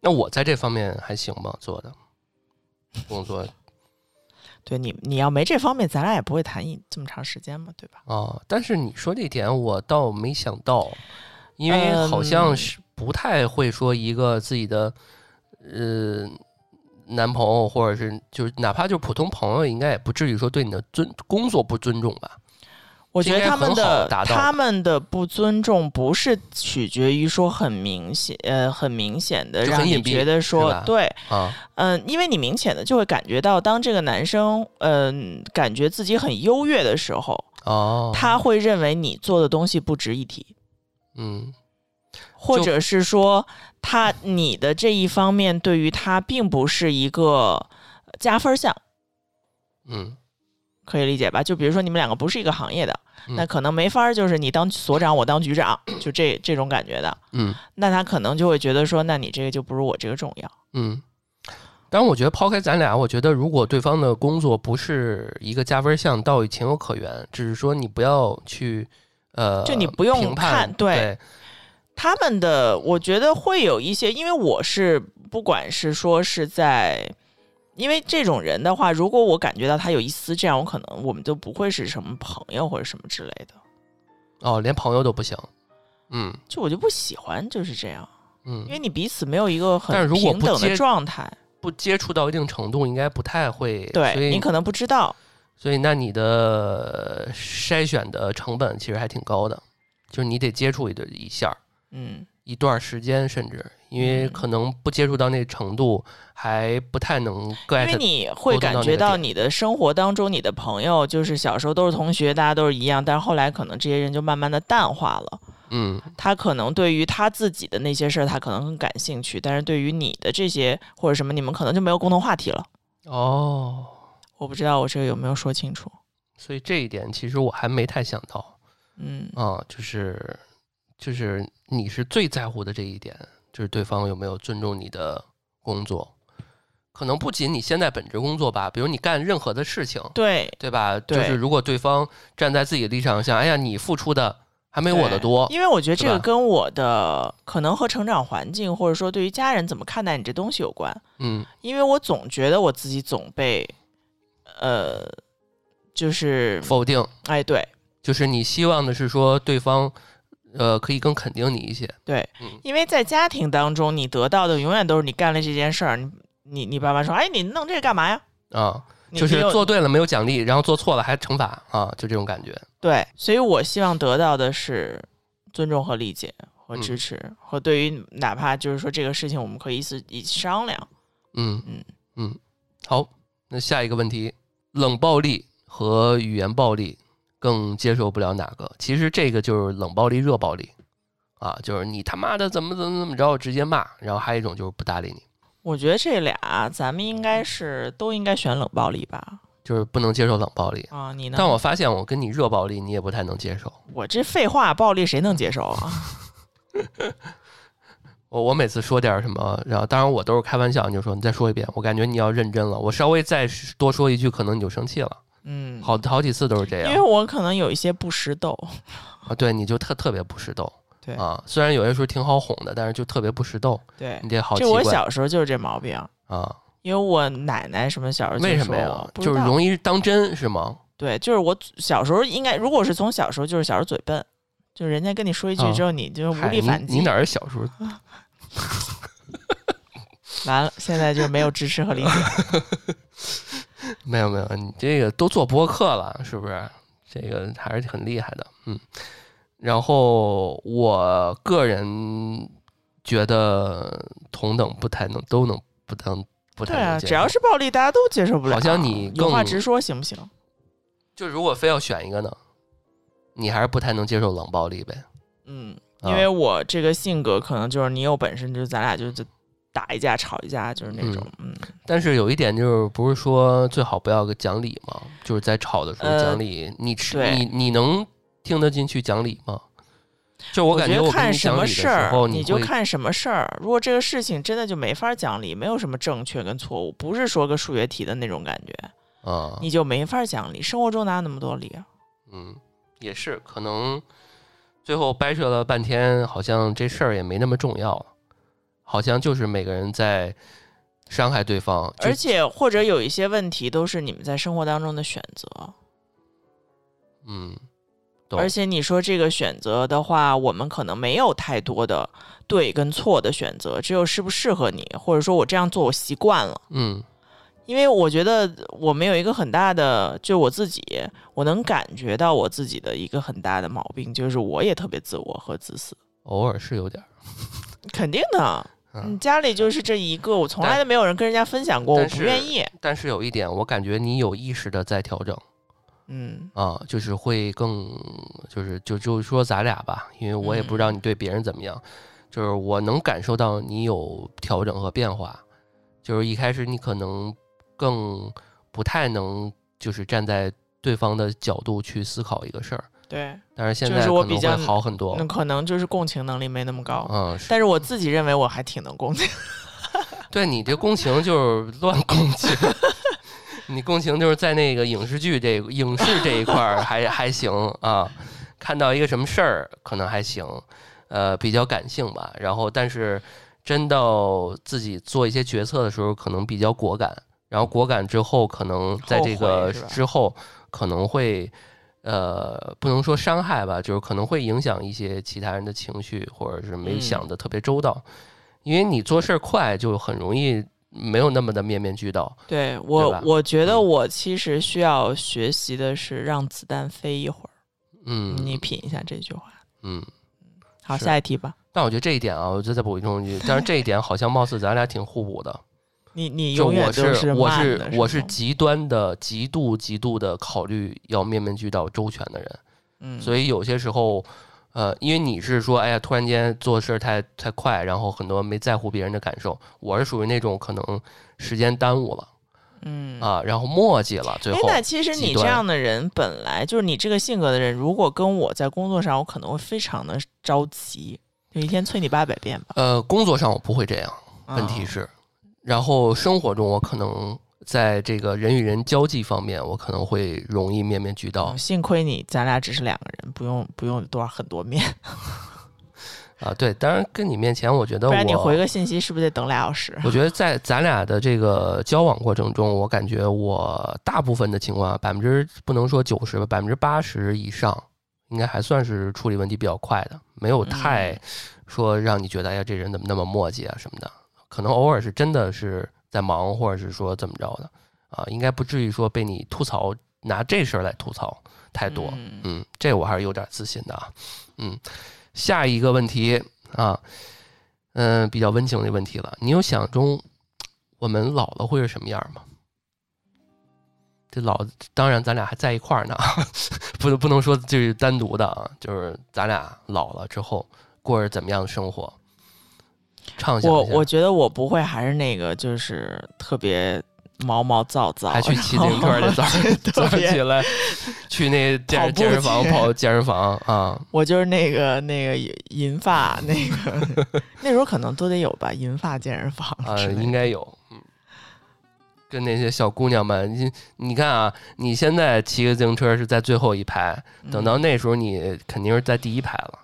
那我在这方面还行吧，做的工作 对你你要没这方面，咱俩也不会谈一这么长时间嘛，对吧？啊，但是你说这点我倒没想到，因为好像嗯是不太会说一个自己的呃男朋友，或者是就是哪怕就是普通朋友，应该也不至于说对你的尊工作不尊重吧？我觉得他们的他们的不尊重不是取决于说很明显呃很明显的让你觉得说对啊，嗯，因为你明显的就会感觉到，当这个男生嗯、感觉自己很优越的时候，哦，他会认为你做的东西不值一提，嗯。或者是说他你的这一方面对于他并不是一个加分项，嗯可以理解吧？就比如说你们两个不是一个行业的，嗯那可能没法儿就是你当所长，我当局长，就这这种感觉的，嗯那他可能就会觉得说，那你这个就不如我这个重要。嗯。当然，我觉得抛开咱俩，我觉得如果对方的工作不是一个加分项，倒也情有可原。只是说你不要去，呃，就你不用判对，他们的，我觉得会有一些，因为我是不管是说是在因为这种人的话，如果我感觉到他有一丝这样，我可能我们就不会是什么朋友或者什么之类的。哦，连朋友都不行。嗯就我就不喜欢就是这样，嗯因嗯，为你彼此没有一个很平等的状态，不接触到一定程度，应该不太会。对你可能不知道。所以那你的筛选的成本其实还挺高的，就是你得接触一的一下嗯，一段时间，甚至因为嗯可能不接触到那程度，还不太能因 get 为你会感觉到你的生活当中，你的朋友就是小时候都是同学，大家都是一样，但是后来可能这些人就慢慢的淡化了。嗯他可能对于他自己的那些事儿，他可能很感兴趣，但是对于你的这些或者什么，你们可能就没有共同话题了。哦，我不知道我这个有没有说清楚。所以这一点其实我还没太想到嗯啊，就是就是你是最在乎的这一点，就是对方有没有尊重你的工作。可能不仅你现在本职工作吧，比如你干任何的事情，对，对吧？就是如果对方站在自己的立场上，哎呀，你付出的还没我的多，因为我觉得这个跟我的可能和成长环境，或者说对于家人怎么看待你这东西有关。嗯因为我总觉得我自己总被，呃，就是否定，哎，对就是你希望的是说对方，呃，可以更肯定你一些。对嗯，因为在家庭当中，你得到的永远都是你干了这件事儿，你你你爸妈说，哎，你弄这个干嘛呀？啊，就是做对了没有奖励，然后做错了还惩罚啊，就这种感觉。对，所以我希望得到的是尊重和理解和嗯支持，和对于哪怕就是说这个事情，我们可以一起一起商量。嗯嗯嗯，好，那下一个问题，冷暴力和语言暴力更接受不了哪个？其实这个就是冷暴力、热暴力啊，就是你他妈的怎么怎么怎么着，直接骂，然后还有一种就是不搭理你，我觉得这俩咱们应该是都应该选冷暴力吧？就是不能接受冷暴力。啊，你呢？但我发现我跟你热暴力，你也不太能接受。我这废话暴力谁能接受啊？我我每次说点什么，然后当然我都是开玩笑，你就说你再说一遍，我感觉你要认真了，我稍微再多说一句，可能你就生气了。嗯，好好几次都是这样因为我可能有一些不识逗。啊，对，你就特特别不识逗对啊，虽然有些时候挺好哄的，但是就特别不识逗，对你，这好奇这我小时候就是这毛病，啊？因为我奶奶什么小时候为什么呀就是容易当真是吗？对，就是我小时候应该，如果是从小时候，就是小时候嘴笨，就是人家跟你说一句啊之后，你就无力反击。你你哪是小时候？完了，现在就没有支持和理解。没有没有，你这个都做播客了，是不是？这个还是很厉害的，嗯。然后我个人觉得同等不太能都能不能不对啊，太能接受。只要是暴力，大家都接受不了。好像你更有话直说行不行？就如果非要选一个呢，你还是不太能接受冷暴力呗？嗯，啊因为我这个性格可能就是你有本事，就咱俩就就打一架、吵一架，就是那种嗯但是有一点就是，不是说最好不要个讲理吗？就是在吵的时候呃讲理，你吃对你你能听得进去讲理吗？就我感觉我看什么事儿，，你就看什么事儿。如果这个事情真的就没法讲理，没有什么正确跟错误，不是说个数学题的那种感觉，啊，你就没法讲理。生活中哪有那么多理啊？嗯，也是可能最后掰扯了半天，好像这事儿也没那么重要了，好像就是每个人在伤害对方，而且或者有一些问题都是你们在生活当中的选择，嗯，而且你说这个选择的话，我们可能没有太多的对跟错的选择，只有适不适合你，或者说我这样做我习惯了。嗯。因为我觉得我们有一个很大的，就我自己，我能感觉到我自己的一个很大的毛病，就是我也特别自我和自私。偶尔是有点儿，肯定的，嗯你家里就是这一个，我从来都没有人跟人家分享过，我不愿意。但是有一点，我感觉你有意识的在调整。嗯啊，就是会更，就是就就说咱俩吧，因为我也不知道你对别人怎么样，就是我能感受到你有调整和变化，就是一开始你可能更不太能就是站在对方的角度去思考一个事儿，对，但是现在可能会是我比较好很多那，可能就是共情能力没那么高，嗯，是但是我自己认为我还挺能共情。对你这共情就是乱共情。你共情就是在那个影视剧这影视这一块儿还还行啊，看到一个什么事儿可能还行，呃，比较感性吧。然后，但是真到自己做一些决策的时候，可能比较果敢，然后果敢之后，可能在这个之后可能会。呃，不能说伤害吧，就是可能会影响一些其他人的情绪，或者是没嗯想的特别周到，因为你做事儿快，就很容易没有那么的面面俱到。对我吧，我觉得嗯我其实需要学习的是让子弹飞一会儿。嗯，你品一下这句话。嗯，好，下一题吧。但我觉得这一点啊，我就再补充一句，但是这一点好像貌似咱俩挺互补的。你你就永远我是我是我是极端的、极度、极度的考虑要面面俱到、周全的人。嗯，所以有些时候，呃，因为你是说，哎呀，突然间做事儿太太快，然后很多没在乎别人的感受。我是属于那种可能时间耽误了嗯。啊，然后墨迹了，最哎后，那其实你这样的人，本来就是你这个性格的人，如果跟我在工作上，我可能会非常的着急，就一天催你八百遍吧。呃，工作上我不会这样，问题啊是，然后生活中我可能在这个人与人交际方面，我可能会容易面面俱到嗯幸亏你咱俩只是两个人，不用不用多少很多面，啊。对，当然跟你面前，我觉得不然你我回个信息是不是得等俩小时？我觉得在咱俩的这个交往过程中，我感觉我大部分的情况，百分之不能说九十吧，百分之八十以上，应该还算是处理问题比较快的，没有太嗯说让你觉得哎呀这人怎么那么磨叽啊什么的。可能偶尔是真的是在忙，或者是说怎么着的啊，应该不至于说被你吐槽拿这事儿来吐槽太多。嗯嗯，这我还是有点自信的啊。嗯，下一个问题啊，嗯、比较温情的问题了。你有想中我们老了会是什么样吗？这老，当然咱俩还在一块儿呢，不能不能说就是单独的啊，就是咱俩老了之后过着怎么样的生活？畅想我我觉得我不会还是那个，就是特别毛毛躁躁，还去骑自行车去，早上 早上起来 去那健身健身房去跑健身房啊，我就是那个那个银发那个，那时候可能都得有吧，银发健身房啊，之类的。应该有，嗯，跟那些小姑娘们，你你看啊，你现在骑个自行车是在最后一排，等到嗯。那时候你肯定是在第一排了，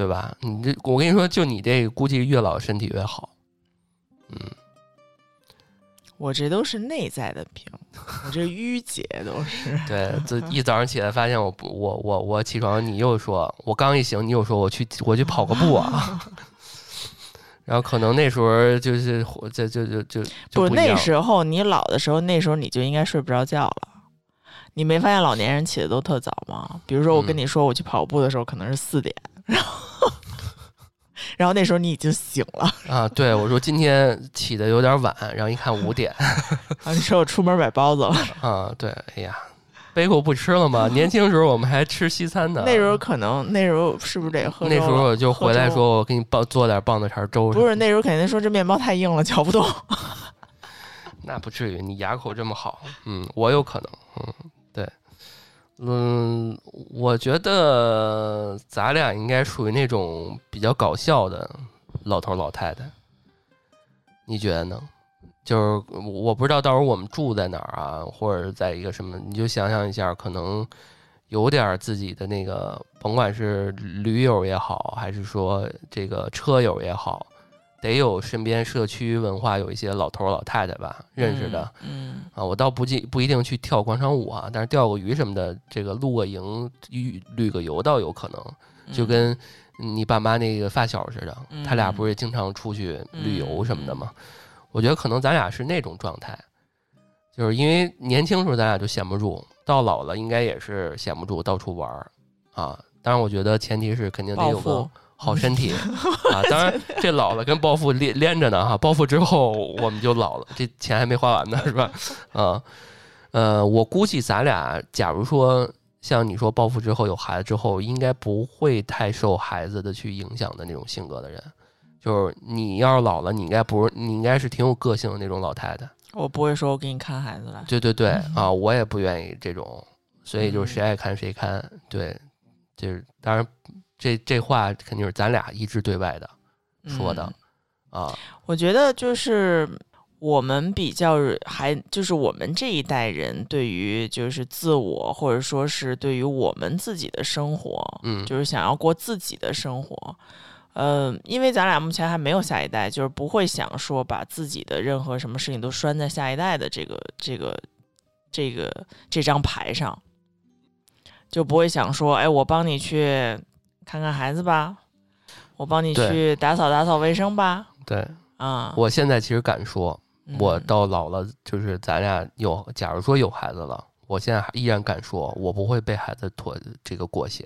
对吧？你这我跟你说，就你这个，估计越老身体越好，嗯，我这都是内在的病，我这淤结都是。对，这一早上起来发现我不我我我起床，你又说我刚一醒，你又说我去我去跑个步啊。然后可能那时候就是就就就就就不，不那时候你老的时候，那时候你就应该睡不着觉了。你没发现老年人起的都特早吗？比如说我跟嗯你说我去跑步的时候，可能是四点，然后 然后那时候你已经醒了，啊，对我说今天起的有点晚，然后一看五点然后你说我出门买包子了。啊，对，哎呀，杯口不吃了吗？年轻时候我们还吃西餐呢，那时候可能那时候是不是得喝？那时候我就回来说，我给你棒做点棒子肠粥，不是那时候肯定说这面包太硬了，嚼不动。那不至于，你牙口这么好，嗯，我有可能，嗯，对，嗯，我觉得咱俩应该属于那种比较搞笑的老头老太太，你觉得呢？就是我不知道到时候我们住在哪儿啊，或者是在一个什么，你就想象一下，可能有点自己的那个，甭管是驴友也好，还是说这个车友也好，得有身边社区文化有一些老头儿老太太吧，认识的、嗯，啊。我倒不记不一定去跳广场舞啊，但是钓个鱼什么的，这个露个营、旅旅个游倒有可能。嗯就跟你爸妈那个发小似的，嗯他俩不是经常出去旅游什么的嗯吗？我觉得可能咱俩是那种状态，就是因为年轻时候咱俩就闲不住，到老了应该也是闲不住，到处玩儿啊。当然，我觉得前提是肯定得有。好身体 啊。当然，这老了跟暴富连连着呢哈，暴富之后我们就老了，这钱还没花完呢，是吧？啊，呃，我估计咱俩，假如说像你说暴富之后有孩子之后，应该不会太受孩子的去影响的那种性格的人。就是你要是老了，你应该不是，你应该是挺有个性的那种老太太。我不会说我给你看孩子了。对对对啊，我也不愿意这种，所以就是谁嗯爱看谁看。对，就是当然这这话肯定是咱俩一致对外的说的嗯啊。我觉得就是我们比较还就是我们这一代人对于就是自我或者说是对于我们自己的生活，嗯就是想要过自己的生活。呃，因为咱俩目前还没有下一代，就是不会想说把自己的任何什么事情都拴在下一代的这个这个这个这张牌上，就不会想说，哎，我帮你去看看孩子吧，我帮你去打扫打扫卫生吧，对。啊，我现在其实敢说，我嗯到老了，就是咱俩有，假如说有孩子了，我现在还依然敢说，我不会被孩子拖这个裹挟。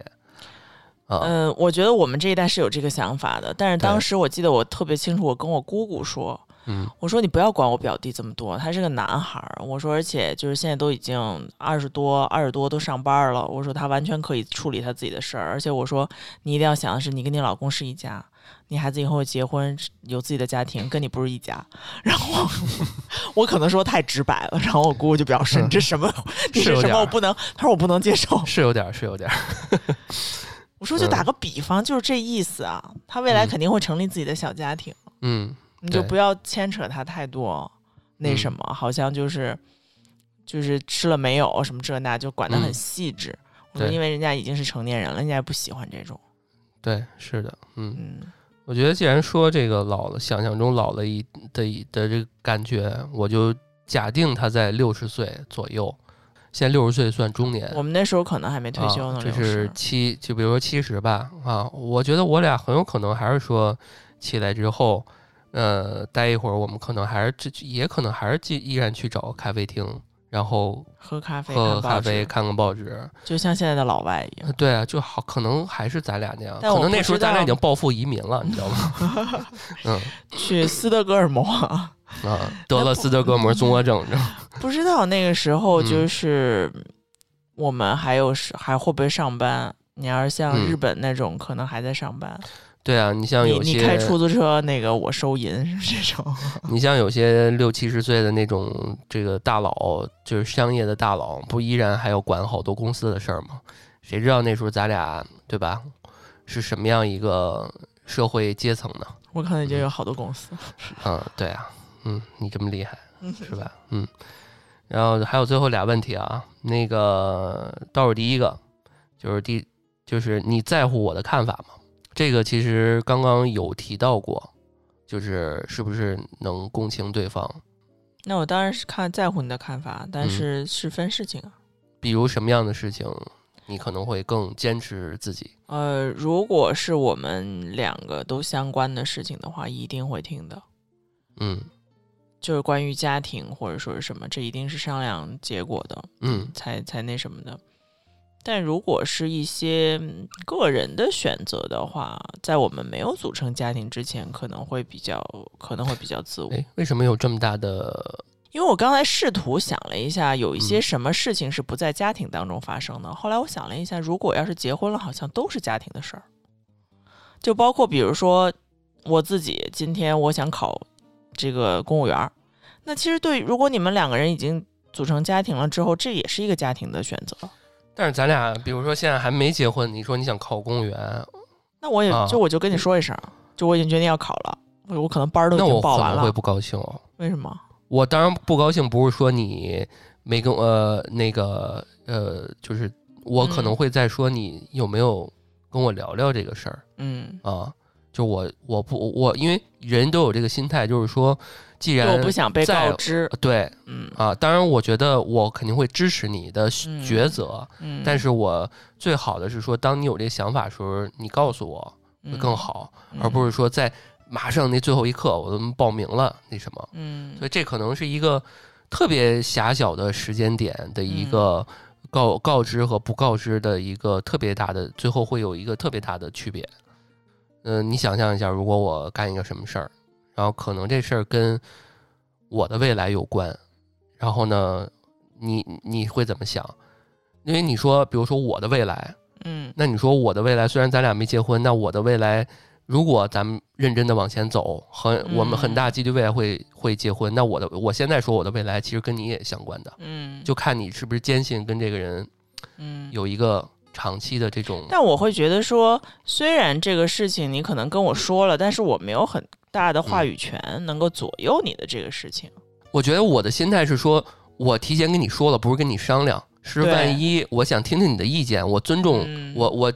啊、嗯，我觉得我们这一代是有这个想法的，但是当时我记得我特别清楚，我跟我姑姑说，嗯我说你不要管我表弟这么多，他是个男孩儿。我说，而且就是现在都已经二十多、二十多都上班了。我说他完全可以处理他自己的事儿。而且我说你一定要想的是，你跟你老公是一家，你孩子以后结婚有自己的家庭，跟你不是一家。然后我 可能说太直白了，然后我姑姑就表示你这什么，你是什么？我不能，他说我不能接受。是有点儿，是有点儿。我说就打个比方，就是这意思啊。他未来肯定会成立自己的小家庭。嗯，对你就不要牵扯他太多，那嗯。什么，好像就是就是吃了没有什么这那，就管得很嗯。细致。因为人家已经是成年人了，人家也不喜欢这种。对，是的，嗯，嗯。我觉得既然说这个老了，想象中老了一的一的这个感觉，我就假定他在六十岁左右，现在六十岁算中年，我们那时候可能还没退休呢，啊，这是。60七，就比如说七十吧，啊，我觉得我俩很有可能还是说起来之后，呃，待一会儿，我们可能还是这也可能还是继依然去找咖啡厅，然后喝咖啡、喝咖啡、看，看报纸。就像现在的老外一样。对啊，就好，可能还是咱俩那样，但可能那时候咱俩已经暴富移民了，你知道吗？嗯去斯德哥尔摩，啊，得了斯德哥尔摩综合症，知道 不知道那个时候嗯就是我们还有是还会不会上班？你要是像嗯日本那种，可能还在上班。对啊，你像有些你开出租车，那个我收银这种。你像有些六七十岁的那种这个大佬，就是商业的大佬，不依然还要管好多公司的事儿吗？谁知道那时候咱俩对吧，是什么样一个社会阶层呢？我可能已经有好多公司。嗯，对啊，嗯，你这么厉害是吧？嗯，然后还有最后俩问题啊，那个倒数第一个就是第就是你在乎我的看法吗？这个其实刚刚有提到过，就是是不是能共情对方？那我当然是看在乎你的看法，但嗯是是分事情啊。比如什么样的事情，你可能会更坚持自己？呃，如果是我们两个都相关的事情的话，一定会听的。嗯就是关于家庭或者说是什么，这一定是商量结果的，嗯才才那什么的。但如果是一些嗯个人的选择的话，在我们没有组成家庭之前，可能会比较可能会比较自我。哎，为什么有这么大的？因为我刚才试图想了一下，有一些嗯什么事情是不在家庭当中发生的。后来我想了一下，如果要是结婚了，好像都是家庭的事儿。就包括比如说我自己，今天我想考这个公务员儿，那其实对，如果你们两个人已经组成家庭了之后，这也是一个家庭的选择。但是咱俩，比如说现在还没结婚，你说你想考公务员，那我也、啊就我就跟你说一声，就我已经决定要考了，我我可能班儿都已那我经报完了。可能会不高兴哦。为什么？我当然不高兴，不是说你没跟呃那个呃，就是我可能嗯会再说你有没有跟我聊聊这个事儿嗯，啊？就我我不我因为人都有这个心态，就是说，既然我不想被在告知。对嗯啊，当然我觉得我肯定会支持你的嗯抉择，嗯，但是我最好的是说，当你有这个想法的时候，你告诉我会更嗯好，而不是是说在马上那最后一刻我都报名了那什么。嗯所以这可能是一个特别狭小的时间点的一嗯个告告知和不告知的一个特别大的，最后会有一个特别大的区别。嗯、你想象一下，如果我干一个什么事儿，然后可能这事儿跟我的未来有关，然后呢，你你会怎么想？因为你说，比如说我的未来，嗯那你说我的未来，虽然咱俩没结婚，那我的未来，如果咱们认真的往前走，很我们很大几率未来会会结婚。那我的我现在说我的未来，其实跟你也相关的，嗯，就看你是不是坚信跟这个人嗯。有一个长期的这种。但我会觉得说，虽然这个事情你可能跟我说了，但是我没有很大的话语权能够左右你的这个事情。我觉得我的心态是说，我提前跟你说了，不是跟你商量，是万一我想听听你的意见，我尊重嗯我我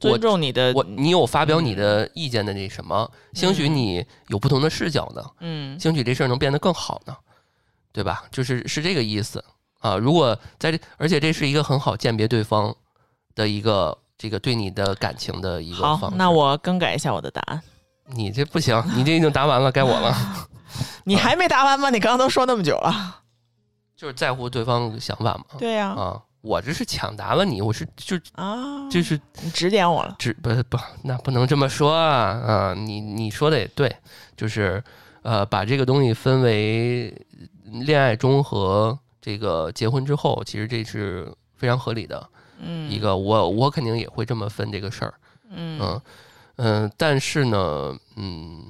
尊重你的，我你有发表你的意见的那什么，兴许嗯你有不同的视角呢，嗯兴许这事儿能变得更好呢，对吧？就是是这个意思啊。如果在这，而且这是一个很好鉴别对方的一个这个对你的感情的一个方式。，好那我更改一下我的答案。你这不行，你这已经答完了，该我了。你还没答完吗？你刚刚都说那么久了。就是在乎对方想法嘛。对呀、啊，我这是抢答了你，我是就啊，就是你指点我了。指不不，那不能这么说啊啊！你你说的也对，就是呃，把这个东西分为恋爱中和这个结婚之后，其实这是非常合理的嗯，一个。我我肯定也会这么分这个事儿，嗯嗯嗯、但是呢，嗯，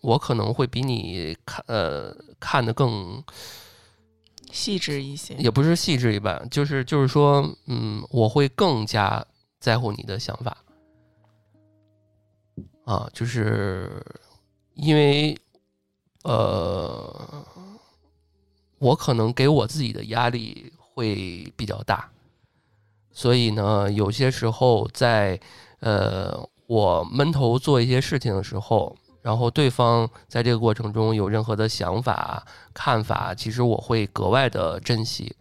我可能会比你看呃看的更细致一些。也不是细致一般，就是就是说，嗯，我会更加在乎你的想法啊，就是因为呃，我可能给我自己的压力会比较大，所以呢，有些时候在呃我闷头做一些事情的时候。然后对方在这个过程中有任何的想法、看法，其实我会格外的珍惜。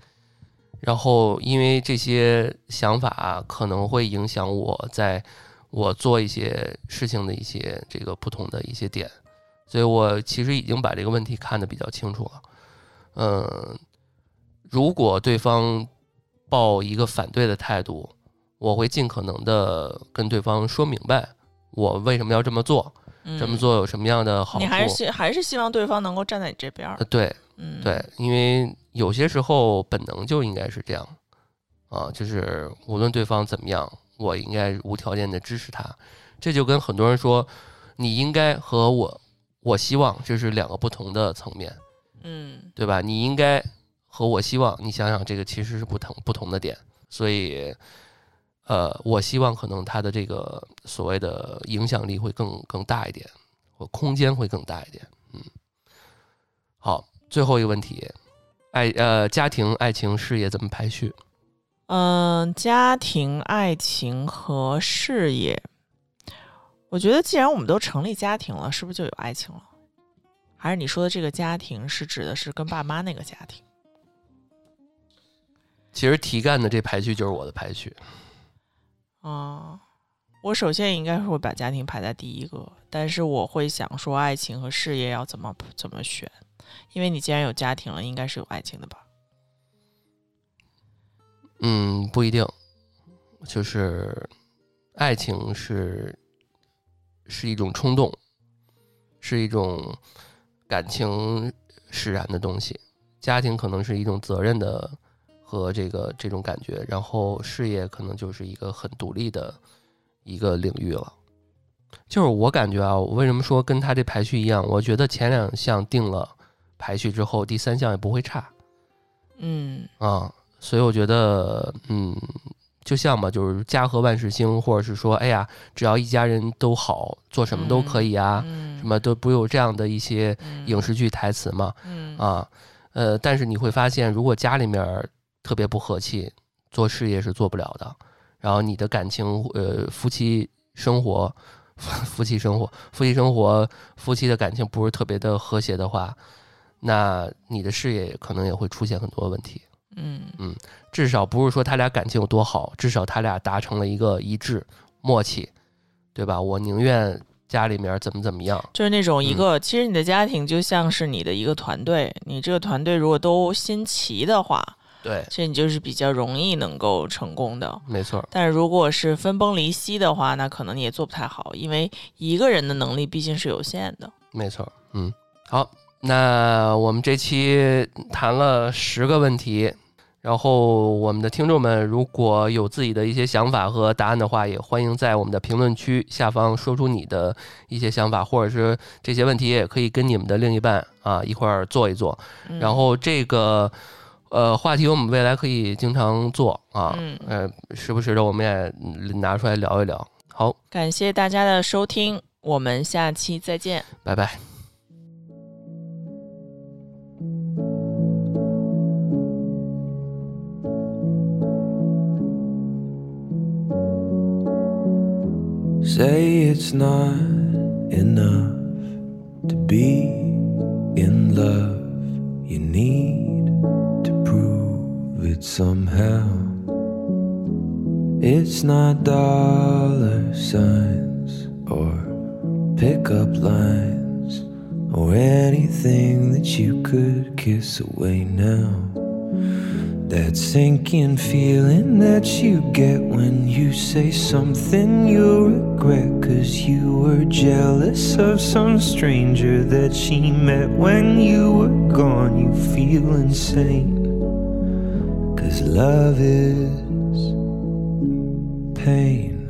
然后，因为这些想法可能会影响我在我做一些事情的一些这个不同的一些点，所以我其实已经把这个问题看得比较清楚了。嗯，如果对方抱一个反对的态度，我会尽可能的跟对方说明白我为什么要这么做，这么嗯做有什么样的好处。你还是希还是希望对方能够站在你这边。对，嗯，对，因为有些时候本能就应该是这样，啊，就是无论对方怎么样，我应该无条件的支持他。这就跟很多人说，你应该和我，我希望这是两个不同的层面，嗯对吧？你应该和我希望，你想想这个其实是不同不同的点，所以。呃，我希望可能他的这个所谓的影响力会更更大一点，或空间会更大一点。嗯，好，最后一个问题，爱呃家庭、爱情、事业怎么排序？嗯，家庭、爱情和事业，我觉得既然我们都成立家庭了，是不是就有爱情了？还是你说的这个家庭是指的是跟爸妈那个家庭？其实题干的这排序就是我的排序。啊、我首先应该会把家庭排在第一个，但是我会想说爱情和事业要怎么怎么选，因为你既然有家庭了，应该是有爱情的吧？嗯，不一定，就是爱情是是一种冲动，是一种感情使然的东西。家庭可能是一种责任的和这个这种感觉，然后事业可能就是一个很独立的一个领域了。就是我感觉啊，我为什么说跟他这排序一样？我觉得前两项定了排序之后，第三项也不会差。嗯啊，所以我觉得，嗯，就像吧，就是家和万事兴，或者是说，哎呀，只要一家人都好，做什么都可以啊，嗯什么都不有这样的一些嗯影视剧台词嘛，嗯啊，呃，但是你会发现，如果家里面儿特别不和气，做事业是做不了的，然后你的感情，呃，夫妻生活。夫 妻生活，夫妻生活，夫妻的感情不是特别的和谐的话，那你的事业可能也会出现很多问题。嗯嗯至少不是说他俩感情有多好，至少他俩达成了一个一致默契，对吧？我宁愿家里面怎么怎么样，就是那种一嗯个，其实你的家庭就像是你的一个团队，你这个团队如果都心齐的话，对，所以你就是比较容易能够成功的。没错，但是如果是分崩离析的话，那可能你也做不太好，因为一个人的能力毕竟是有限的。没错，嗯，好，那我们这期谈了十个问题。然后，我们的听众们如果有自己的一些想法和答案的话，也欢迎在我们的评论区下方说出你的一些想法，或者是这些问题也可以跟你们的另一半啊一块儿做一做。嗯然后这个呃话题我们未来可以经常做啊，嗯呃，时不时的我们也嗯拿出来聊一聊。好，感谢大家的收听，我们下期再见。拜拜。Say it's not enough to be in love. You need prove it somehow. It's not dollar signs or pickup lines or anything that you could kiss away now. That sinking feeling that you get when you say something you regret. Cause you were jealous of some stranger that she met when you were gone. You feel insane. Love is pain.